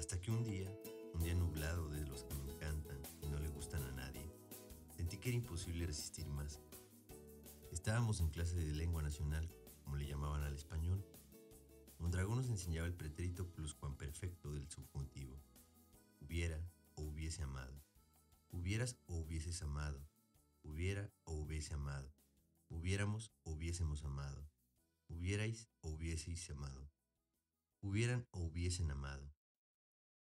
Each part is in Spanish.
Hasta que un día, un día nublado de los que me encantan y no le gustan a nadie, sentí que era imposible resistir más. Estábamos en clase de lengua nacional, como le llamaban al español. Mondragón nos enseñaba el pretérito pluscuamperfecto del subjuntivo. Hubiera o hubiese amado. Hubieras o hubieses amado. Hubiera o hubiese amado. Hubiéramos o hubiésemos amado. Hubierais o hubieseis amado. Hubieran o hubiesen amado.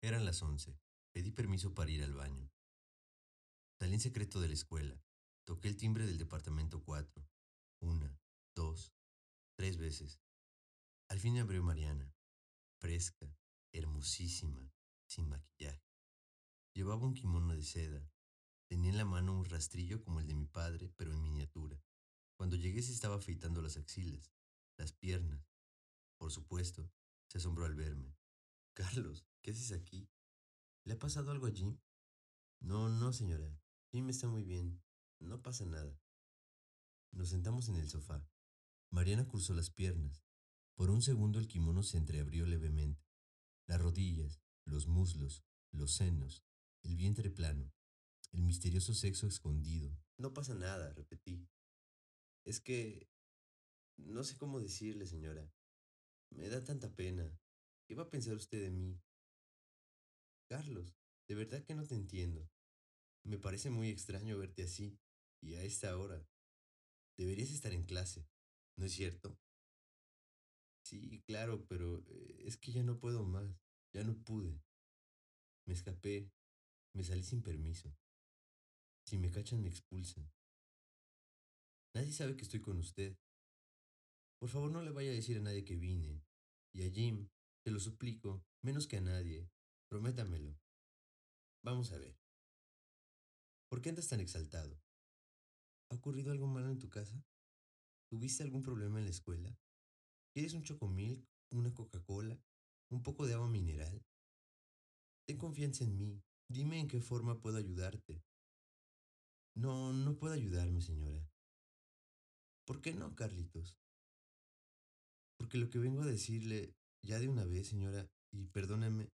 Eran las once. Pedí permiso para ir al baño. Salí en secreto de la escuela. Toqué el timbre del departamento 4. Una, dos, tres veces. Al fin abrió Mariana. Fresca, hermosísima, sin maquillaje. Llevaba un kimono de seda. Tenía en la mano un rastrillo como el de mi padre, pero en miniatura. Cuando llegué se estaba afeitando las axilas, las piernas. Por supuesto, se asombró al verme. Carlos, ¿qué haces aquí? ¿Le ha pasado algo a Jim? No, no, señora. Jim está muy bien. No pasa nada. Nos sentamos en el sofá. Mariana cruzó las piernas. Por un segundo el kimono se entreabrió levemente. Las rodillas, los muslos, los senos, el vientre plano, el misterioso sexo escondido. No pasa nada, repetí. Es que... No sé cómo decirle, señora. Me da tanta pena. ¿Qué va a pensar usted de mí? Carlos, de verdad que no te entiendo. Me parece muy extraño verte así, y a esta hora. Deberías estar en clase, ¿no es cierto? Sí, claro, pero eh, es que ya no puedo más, ya no pude. Me escapé, me salí sin permiso. Si me cachan me expulsan. Nadie sabe que estoy con usted. Por favor no le vaya a decir a nadie que vine. Y a Jim, te lo suplico, menos que a nadie. Prométamelo. Vamos a ver. ¿Por qué andas tan exaltado? ¿Ha ocurrido algo malo en tu casa? ¿Tuviste algún problema en la escuela? ¿Quieres un chocomilk, una Coca-Cola, un poco de agua mineral? Ten confianza en mí. Dime en qué forma puedo ayudarte. No, no puedo ayudarme, señora. ¿Por qué no, Carlitos? Porque lo que vengo a decirle ya de una vez, señora, y perdóneme,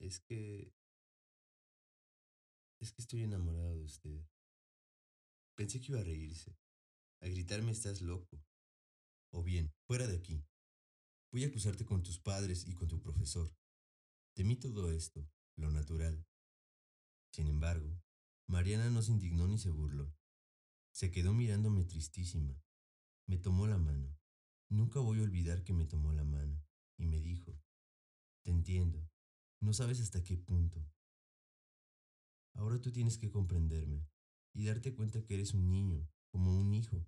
es que... Es que estoy enamorado de usted. Pensé que iba a reírse, a gritarme estás loco. O bien, fuera de aquí. Voy a acusarte con tus padres y con tu profesor. Temí todo esto, lo natural. Sin embargo, Mariana no se indignó ni se burló. Se quedó mirándome tristísima. Me tomó la mano. Nunca voy a olvidar que me tomó la mano y me dijo, te entiendo, no sabes hasta qué punto. Ahora tú tienes que comprenderme y darte cuenta que eres un niño, como un hijo,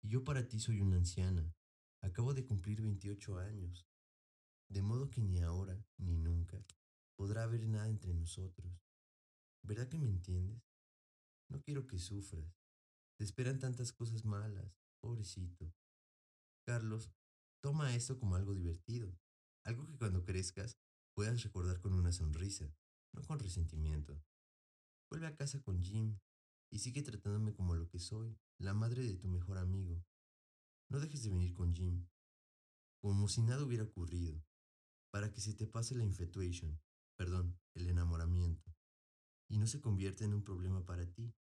y yo para ti soy una anciana. Acabo de cumplir 28 años, de modo que ni ahora ni nunca podrá haber nada entre nosotros. ¿Verdad que me entiendes? No quiero que sufras. Te esperan tantas cosas malas, pobrecito. Carlos, toma esto como algo divertido, algo que cuando crezcas puedas recordar con una sonrisa, no con resentimiento. Vuelve a casa con Jim y sigue tratándome como lo que soy, la madre de tu mejor amigo. No dejes de venir con Jim, como si nada hubiera ocurrido, para que se te pase la infatuation, perdón, el enamoramiento, y no se convierta en un problema para ti,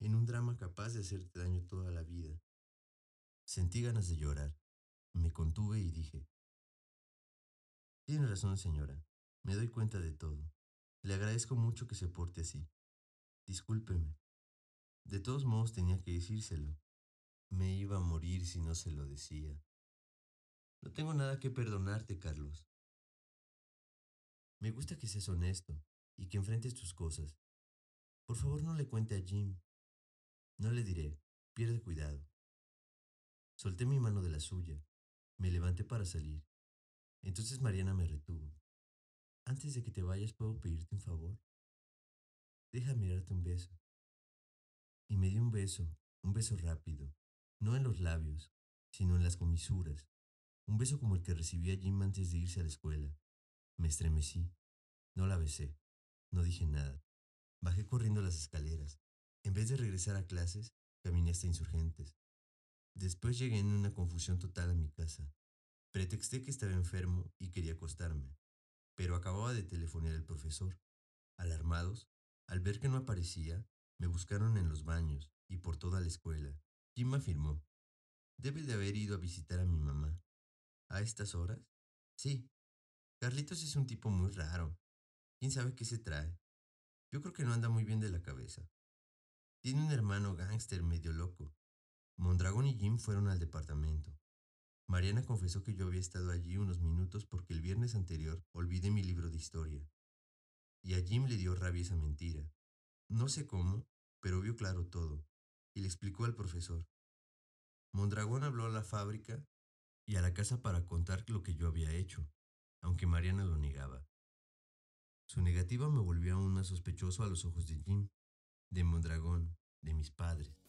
en un drama capaz de hacerte daño toda la vida. Sentí ganas de llorar. Me contuve y dije, Tiene razón, señora. Me doy cuenta de todo. Le agradezco mucho que se porte así. Discúlpeme. De todos modos tenía que decírselo. Me iba a morir si no se lo decía. No tengo nada que perdonarte, Carlos. Me gusta que seas honesto y que enfrentes tus cosas. Por favor, no le cuente a Jim. No le diré, pierde cuidado. Solté mi mano de la suya. Me levanté para salir. Entonces Mariana me retuvo. Antes de que te vayas, ¿puedo pedirte un favor? Deja mirarte un beso. Y me dio un beso, un beso rápido, no en los labios, sino en las comisuras. Un beso como el que recibía Jim antes de irse a la escuela. Me estremecí. No la besé. No dije nada. Bajé corriendo las escaleras. En vez de regresar a clases, caminé hasta insurgentes. Después llegué en una confusión total a mi casa. Pretexté que estaba enfermo y quería acostarme. pero acababa de telefonear el profesor. Alarmados, al ver que no aparecía, me buscaron en los baños y por toda la escuela. Jim afirmó, debe de haber ido a visitar a mi mamá. ¿A estas horas? Sí. Carlitos es un tipo muy raro. ¿Quién sabe qué se trae? Yo creo que no anda muy bien de la cabeza. Tiene un hermano gángster medio loco. Mondragón y Jim fueron al departamento. Mariana confesó que yo había estado allí unos minutos porque el viernes anterior olvidé mi libro de historia. Y a Jim le dio rabia esa mentira. No sé cómo, pero vio claro todo, y le explicó al profesor. Mondragón habló a la fábrica y a la casa para contar lo que yo había hecho, aunque Mariana lo negaba. Su negativa me volvió aún más sospechoso a los ojos de Jim, de Mondragón, de mis padres.